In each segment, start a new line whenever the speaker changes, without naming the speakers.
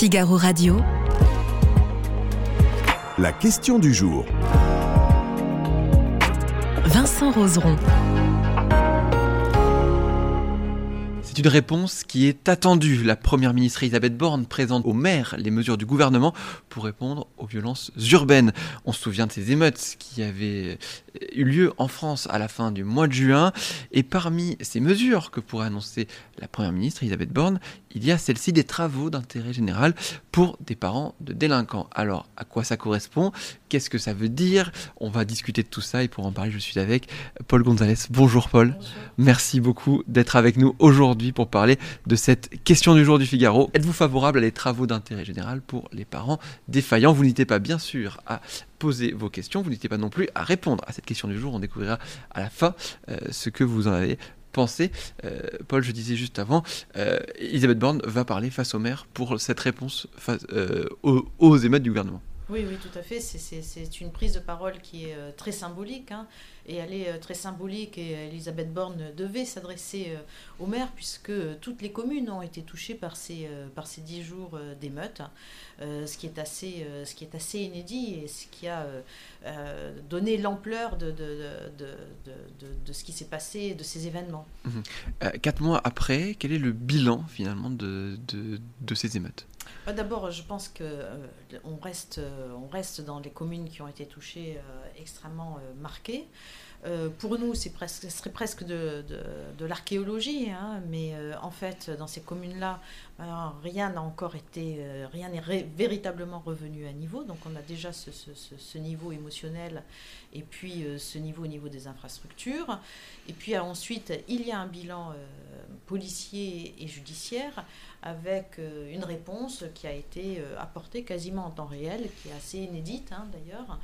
Figaro Radio.
La question du jour.
Vincent Roseron.
C'est une réponse qui est attendue. La première ministre Elisabeth Borne présente aux maires les mesures du gouvernement pour répondre aux violences urbaines. On se souvient de ces émeutes qui avaient eu lieu en France à la fin du mois de juin. Et parmi ces mesures que pourrait annoncer la première ministre Elisabeth Borne, il y a celle-ci des travaux d'intérêt général pour des parents de délinquants. Alors, à quoi ça correspond? Qu'est-ce que ça veut dire? On va discuter de tout ça et pour en parler, je suis avec Paul Gonzalez. Bonjour Paul. Merci beaucoup d'être avec nous aujourd'hui pour parler de cette question du jour du Figaro. Êtes-vous favorable à des travaux d'intérêt général pour les parents défaillants Vous n'hésitez pas bien sûr à poser vos questions, vous n'hésitez pas non plus à répondre à cette question du jour. On découvrira à la fin euh, ce que vous en avez pensé. Euh, Paul, je disais juste avant, euh, Elisabeth Borne va parler face au maire pour cette réponse face, aux émeutes du gouvernement.
Oui, oui, tout à fait. C'est une prise de parole qui est euh, très symbolique. Hein. et elle est euh, très symbolique. Et Elisabeth Borne devait s'adresser euh, au maire, puisque toutes les communes ont été touchées par ces, par ces dix jours d'émeute. ce, qui est assez, ce qui est assez inédit et ce qui a donné l'ampleur de de, de, de, ce qui s'est passé, de ces événements.
Mmh. quatre mois après, quel est le bilan finalement de, ces émeutes?
Bah, d'abord, je pense qu'on euh, reste, euh, reste dans les communes qui ont été touchées euh, extrêmement marquées. Pour nous, ce serait presque de, l'archéologie, hein, mais en fait, dans ces communes-là, rien n'a encore été, rien n'est véritablement revenu à niveau. Donc, on a déjà ce, niveau émotionnel et puis ce niveau au niveau des infrastructures. Et puis ensuite, il y a un bilan policier et judiciaire avec euh, une réponse qui a été euh, apportée quasiment en temps réel, qui est assez inédite hein, d'ailleurs.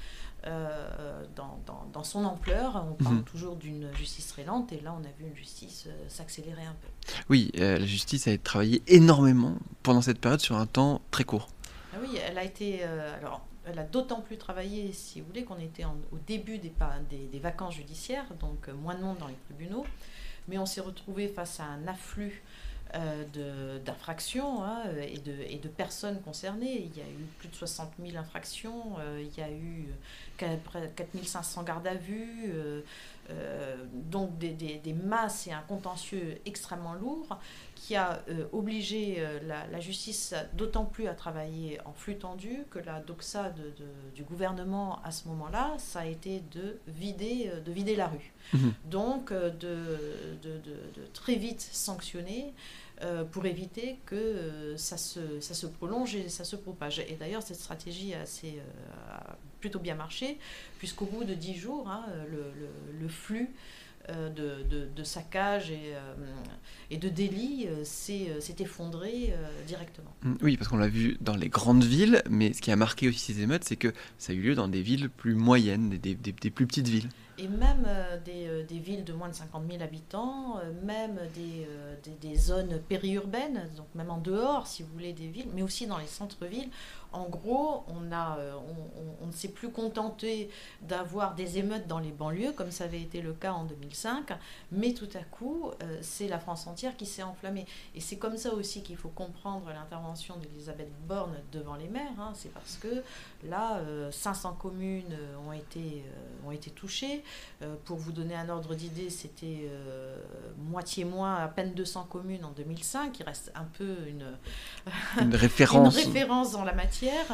Euh, dans, dans, son ampleur, on parle mhm. toujours d'une justice très lente, et là on a vu une justice s'accélérer un peu.
Oui, la justice a travaillé énormément pendant cette période sur un temps très court.
Ah oui, elle a été. alors, elle a d'autant plus travaillé, si vous voulez, qu'on était au début des, des, des, vacances judiciaires, donc moins de monde dans les tribunaux, mais on s'est retrouvé face à un afflux euh, d'infractions hein, et, de, et, de, personnes concernées. Il y a eu plus de 60 000 infractions, euh, il y a eu 4 500 gardes à vue, euh, donc des, des, des, masses et un contentieux extrêmement lourd qui a obligé la, la, justice d'autant plus à travailler en flux tendu que la doxa de, du gouvernement à ce moment-là, ça a été de vider, de vider la rue. Mmh. Donc de, de, très vite sanctionner. Euh, pour éviter que euh, ça, se, ça se prolonge et ça se propage. Et d'ailleurs, cette stratégie a, assez, euh, plutôt bien marché, puisqu'au bout de dix jours, hein, le, le, flux de, de, de, saccage et, et de délits s'est effondré directement.
Mmh, oui, parce qu'on l'a vu dans les grandes villes, mais ce qui a marqué aussi ces émeutes, c'est que ça a eu lieu dans des villes plus moyennes, des, des plus petites villes
et même euh, des, euh, des, villes de moins de 50 000 habitants, euh, même des, zones périurbaines, donc même en dehors, si vous voulez, des villes, mais aussi dans les centres-villes. En gros, on, ne s'est plus contenté d'avoir des émeutes dans les banlieues, comme ça avait été le cas en 2005, mais tout à coup, c'est la France entière qui s'est enflammée. Et c'est comme ça aussi qu'il faut comprendre l'intervention d'Elisabeth Borne devant les maires. Hein. C'est parce que là, 500 communes ont été, ont été touchées. Euh, pour vous donner un ordre d'idée, c'était euh, moitié moins, à peine 200 communes en 2005. Il reste un peu une,
une, référence.
une référence dans la matière.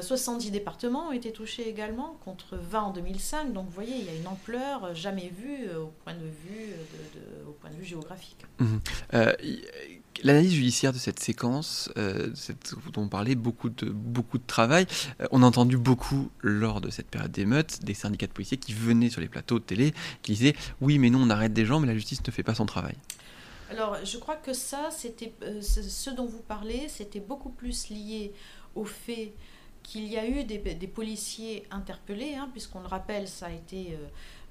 70 euh, départements ont été touchés également, contre 20 en 2005. Donc vous voyez, il y a une ampleur jamais vue au, point de vue au point de vue géographique.
Mmh. L'analyse judiciaire de cette séquence, euh, dont on parlait, beaucoup de, beaucoup de travail, euh, on a entendu beaucoup lors de cette période d'émeute des syndicats de policiers qui venaient sur les plateaux de télé, qui disaient oui mais nous on arrête des gens mais la justice ne fait pas son travail.
Alors je crois que ça, c'était euh, ce dont vous parlez, c'était beaucoup plus lié au fait qu'il y a eu des, policiers interpellés, hein, puisqu'on le rappelle, ça a été,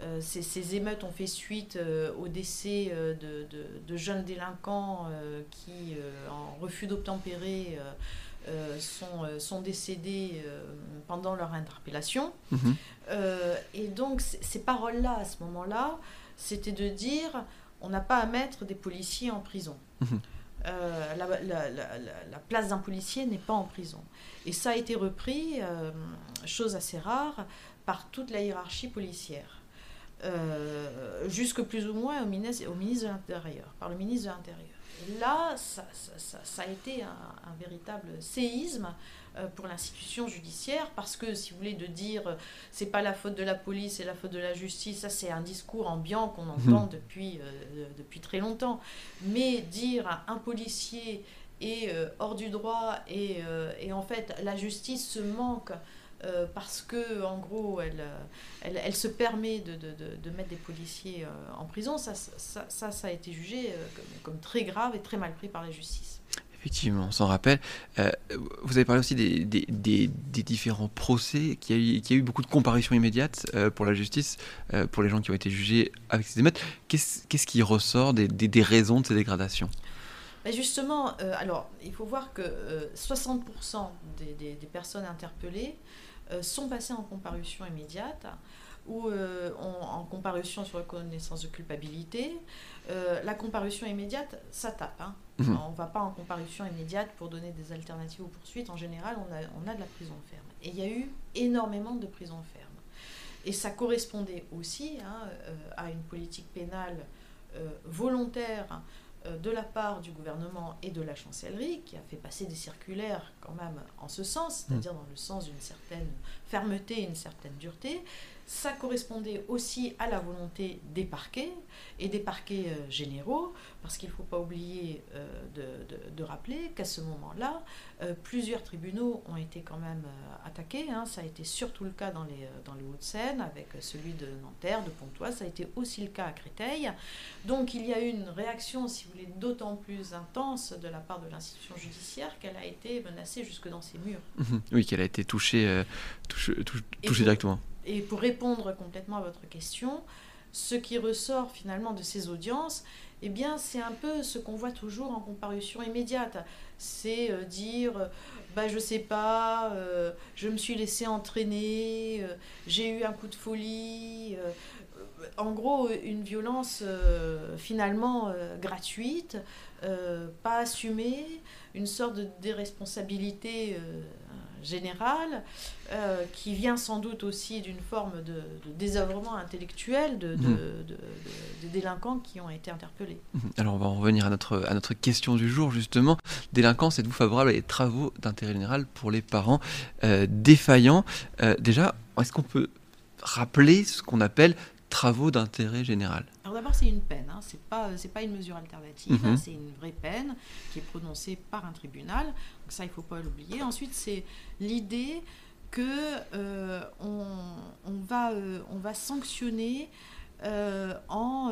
euh, ces, émeutes ont fait suite euh, au décès de, jeunes délinquants qui, en refus d'obtempérer, sont, sont, décédés pendant leur interpellation. Mhm. et donc, ces paroles-là, à ce moment-là, c'était de dire on n'a pas à mettre des policiers en prison. Mhm. euh, la, place d'un policier n'est pas en prison. Et ça a été repris, euh, chose assez rare, par toute la hiérarchie policière. Euh, jusque plus ou moins au ministre, au ministre de l'Intérieur, par le ministre de l'Intérieur. Là, ça, a été un véritable séisme euh, pour l'institution judiciaire parce que si vous voulez de dire euh, c'est pas la faute de la police c'est la faute de la justice ça c'est un discours ambiant qu'on entend mhm. depuis euh, depuis très longtemps mais dire un policier est hors du droit et, et, en fait la justice se manque parce que en gros elle, elle, elle se permet de, de, de, mettre des policiers en prison ça ça, ça, ça a été jugé comme, comme très grave et très mal pris par la justice
Effectivement, on s'en rappelle. Euh, vous avez parlé aussi des, des, différents procès, qui a, eu, qui a eu beaucoup de comparutions immédiates euh, pour la justice, euh, pour les gens qui ont été jugés avec ces émeutes. Qu'est-ce qui ressort des, raisons de ces dégradations?
Ben justement, alors il faut voir que 60% des, personnes interpellées sont passées en comparution immédiate ou en comparution sur reconnaissance de culpabilité. la comparution immédiate, ça tape. Hein. Mhm. On ne va pas en comparution immédiate pour donner des alternatives aux poursuites. En général, on a, on a de la prison ferme. Et il y a eu énormément de prison ferme. Et ça correspondait aussi hein, euh, à une politique pénale euh, volontaire euh, de la part du gouvernement et de la chancellerie, qui a fait passer des circulaires quand même en ce sens, c'est-à-dire mhm. dans le sens d'une certaine fermeté, une certaine dureté, ça correspondait aussi à la volonté des parquets et des parquets euh, généraux, parce qu'il ne faut pas oublier euh, de, rappeler qu'à ce moment-là, euh, plusieurs tribunaux ont été quand même attaqués. Hein. Ça a été surtout le cas dans les, dans les Hauts-de-Seine, avec celui de Nanterre, de Pontoise, ça a été aussi le cas à Créteil. Donc il y a eu une réaction, si vous voulez, d'autant plus intense de la part de l'institution judiciaire qu'elle a été menacée jusque dans ses murs.
Oui, qu'elle a été touchée, touchée directement.
Et pour répondre complètement à votre question, ce qui ressort finalement de ces audiences, eh bien, c'est un peu ce qu'on voit toujours en comparution immédiate. C'est euh, dire, bah, je sais pas, euh, je me suis laissé entraîner, euh, j'ai eu un coup de folie. En gros, une violence finalement gratuite, pas assumée, une sorte de déresponsabilité général, euh, qui vient sans doute aussi d'une forme de, désœuvrement intellectuel de, des délinquants qui ont été interpellés.
Mhm. Alors on va en revenir à notre, à notre question du jour justement. Délinquance, êtes-vous favorable à des travaux d'intérêt général pour les parents euh, défaillants? Euh, Déjà, est-ce qu'on peut rappeler ce qu'on appelle travaux d'intérêt général
Alors d'abord, c'est une peine, hein. pas c'est pas une mesure alternative, mhm. c'est une vraie peine qui est prononcée par un tribunal. Donc ça, il faut pas l'oublier. Ensuite, c'est l'idée que euh, on, va euh, on va sanctionner euh, en,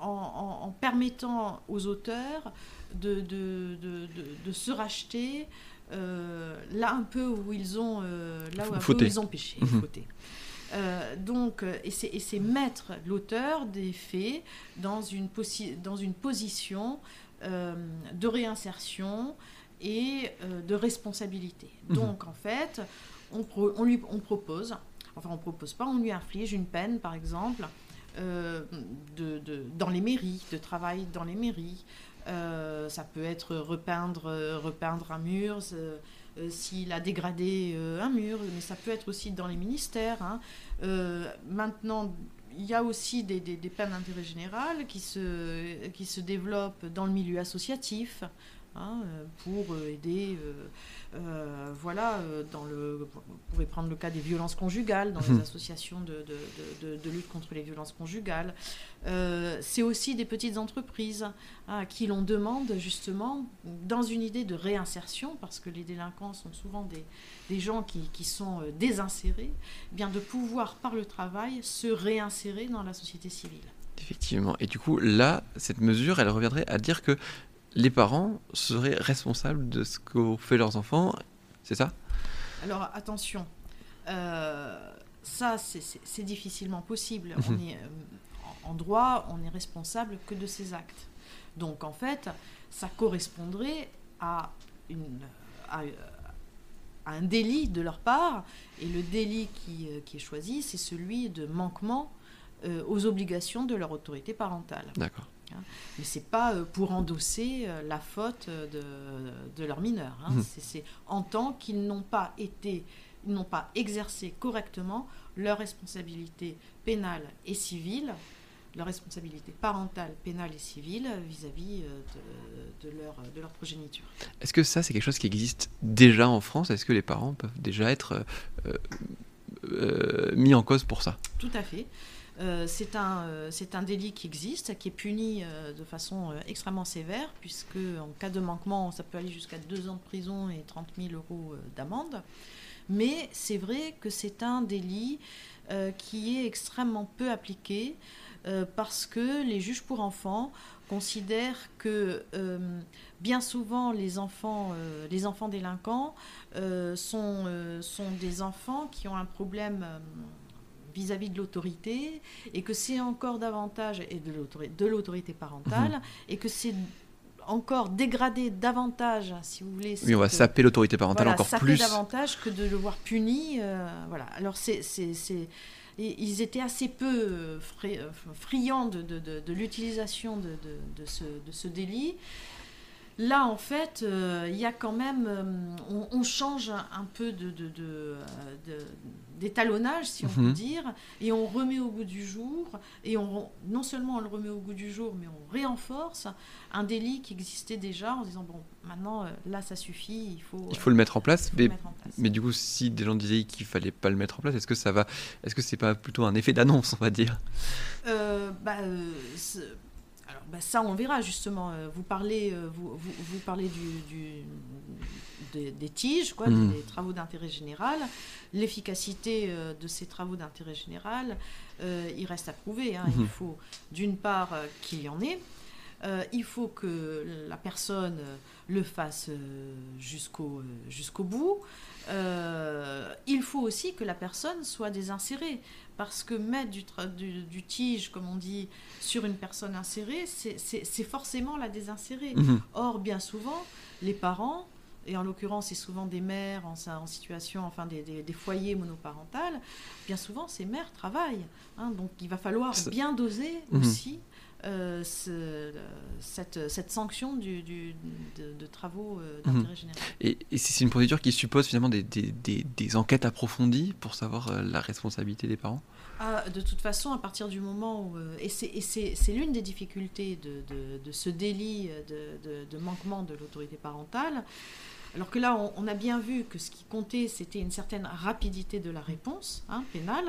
en, permettant aux auteurs de, de, de, de se racheter là un peu où ils ont là où, où ils ont péché, mhm. Euh, donc, euh, et c'est mettre l'auteur des faits dans une, dans une position euh, de réinsertion et de responsabilité. Mhm. Donc, en fait, on, on, lui, on propose, enfin, on propose pas, on lui inflige une peine, par exemple, de, de, dans les mairies, de travail dans les mairies. Ça peut être repeindre, repeindre un mur. Euh, s'il a dégradé euh, un mur, mais ça peut être aussi dans les ministères. Hein. Euh, maintenant, il y a aussi des, des, des peines d'intérêt général qui se, qui se développent dans le milieu associatif. Hein, pour aider, voilà, dans le, on pourrait prendre le cas des violences conjugales, dans les mhm. associations de, de, de, lutte contre les violences conjugales. c'est aussi des petites entreprises hein, à qui l'on demande justement, dans une idée de réinsertion, parce que les délinquants sont souvent des, des gens qui, qui sont désinsérés, eh bien de pouvoir par le travail se réinsérer dans la société civile.
Effectivement. Et du coup, là, cette mesure, elle reviendrait à dire que les parents seraient responsables de ce qu'ont fait leurs enfants, c'est ça?
Alors attention, euh, ça c'est difficilement possible. on est, euh, en droit, on n'est responsable que de ses actes. Donc en fait, ça correspondrait à, une, à, un délit de leur part, et le délit qui, euh, est choisi, c'est celui de manquement aux obligations de leur autorité parentale.
D'accord.
Hein. Mais c'est pas euh, pour endosser euh, la faute de, de leurs mineurs. Hein.
Mhm.
C'est en tant qu'ils n'ont pas été, n'ont pas exercé correctement leur responsabilité pénale et civile, leur responsabilité parentale, pénale et civile vis-à-vis euh, de, de leur, de leur progéniture.
Est-ce que ça, c'est quelque chose qui existe déjà en France? Est-ce que les parents peuvent déjà être euh, euh, mis en cause pour ça?
Tout à fait. Euh, c'est un, euh, un délit qui existe, qui est puni euh, de façon extrêmement sévère, puisque en cas de manquement, ça peut aller jusqu'à deux ans de prison et 30 000 euros d'amende. Mais c'est vrai que c'est un délit qui est extrêmement peu appliqué, parce que les juges pour enfants considèrent que bien souvent les enfants, délinquants sont, des enfants qui ont un problème vis-à-vis de l'autorité et que c'est encore davantage et de l'autorité de l'autorité parentale et que c'est encore dégradé davantage si vous voulez
Oui, on va saper l'autorité parentale
voilà,
encore
fait
plus.
davantage que de le voir puni. euh, voilà. Alors, c'est, c'est, c'est- ils étaient assez peu euh, euh, friands de, de- de- de l'utilisation de, de- de ce, de ce délit. Là, en fait, euh, il y a quand même. euh, on, on change un peu de, de- de, euh, de- d'étalonnage, si on
Mhm.
peut dire, et on remet au goût du jour. Et on, non seulement on le remet au goût du jour, mais on réenforce un délit qui existait déjà en disant bon, maintenant, euh, là, ça suffit, il faut,
Il faut le mettre en place. Mais,
le mettre en place.
mais du coup, si des gens disaient qu'il fallait pas le mettre en place, est-ce que ça va Est-ce que c'est pas plutôt un effet d'annonce, on va dire?
Bah, alors, bah, ça, on verra justement. Euh, Vous parlez, euh, vous, vous, vous parlez du, du- des, des tiges, quoi,
Mhm.
des, des travaux d'intérêt général. L'efficacité euh, de ces travaux d'intérêt général, euh, il reste à prouver. hein. Il faut, d'une part, qu'il y en ait. Euh, il faut que la personne le fasse jusqu'au jusqu'au bout. Euh, il faut aussi que la personne soit désinsérée. Parce que mettre du, tra- du, du tige, comme on dit, sur une personne insérée, c'est- forcément la désinsérer.
Mhm.
Or, bien souvent, les parents, et en l'occurrence, c'est souvent des mères en, en situation, enfin des, des- des foyers monoparentales, bien souvent, ces mères travaillent. hein. donc, il va falloir bien doser
Mhm.
aussi euh, ce- cette, cette sanction du, du- de, de travaux euh,
Mhm.
d'intérêt général.
Et, et c'est une procédure qui suppose finalement des, des- des- des enquêtes approfondies pour savoir euh, la responsabilité des parents?
Ah, de toute façon, à partir du moment où... euh, et c'est- l'une des difficultés de, de- de ce délit de, manquement de l'autorité parentale. Alors que là, on, on a bien vu que ce qui comptait, c'était une certaine rapidité de la réponse hein, pénale.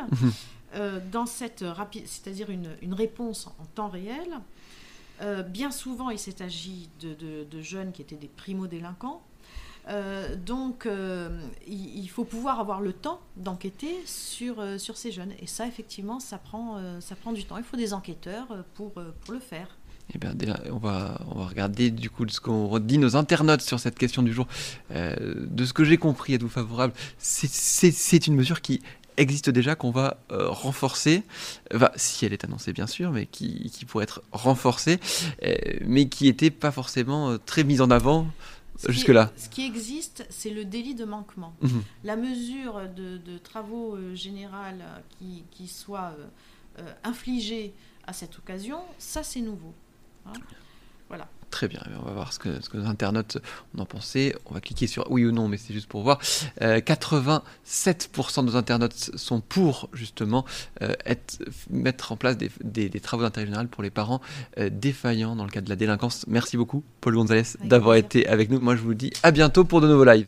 Euh, dans cette rapide, c'est-à-dire une, une réponse en temps réel. Euh, bien souvent, il s'est agi de, de- jeunes qui étaient des primo-délinquants. Euh, donc, il, il faut pouvoir avoir le temps d'enquêter sur, sur ces jeunes. Et ça, effectivement, ça prend, ça prend du temps. Il faut des enquêteurs pour, pour le faire.
Eh bien, on va, on va regarder du coup ce qu'ont dit nos internautes sur cette question du jour. Euh, de ce que j'ai compris, êtes-vous favorable? C'est- une mesure qui existe déjà, qu'on va euh, renforcer, Enfin, si elle est annoncée bien sûr, mais qui, qui pourrait être renforcée, euh, mais qui n'était pas forcément très mise en avant jusque-là.
Ce qui existe, c'est le délit de manquement.
Mhm.
La mesure de, de travaux générales euh, qui, qui soit infligée à cette occasion, ça c'est nouveau. Hein. Voilà.
Très bien, on va voir ce que, ce que nos internautes en ont pensé. On va cliquer sur oui ou non, mais c'est juste pour voir. Euh, 87% de nos internautes sont pour justement euh, être, mettre en place des, des- des travaux d'intérêt général pour les parents euh, défaillants dans le cadre de la délinquance. Merci beaucoup, Paul Gonzalez, d'avoir été avec nous. Moi, je vous dis à bientôt pour de nouveaux lives.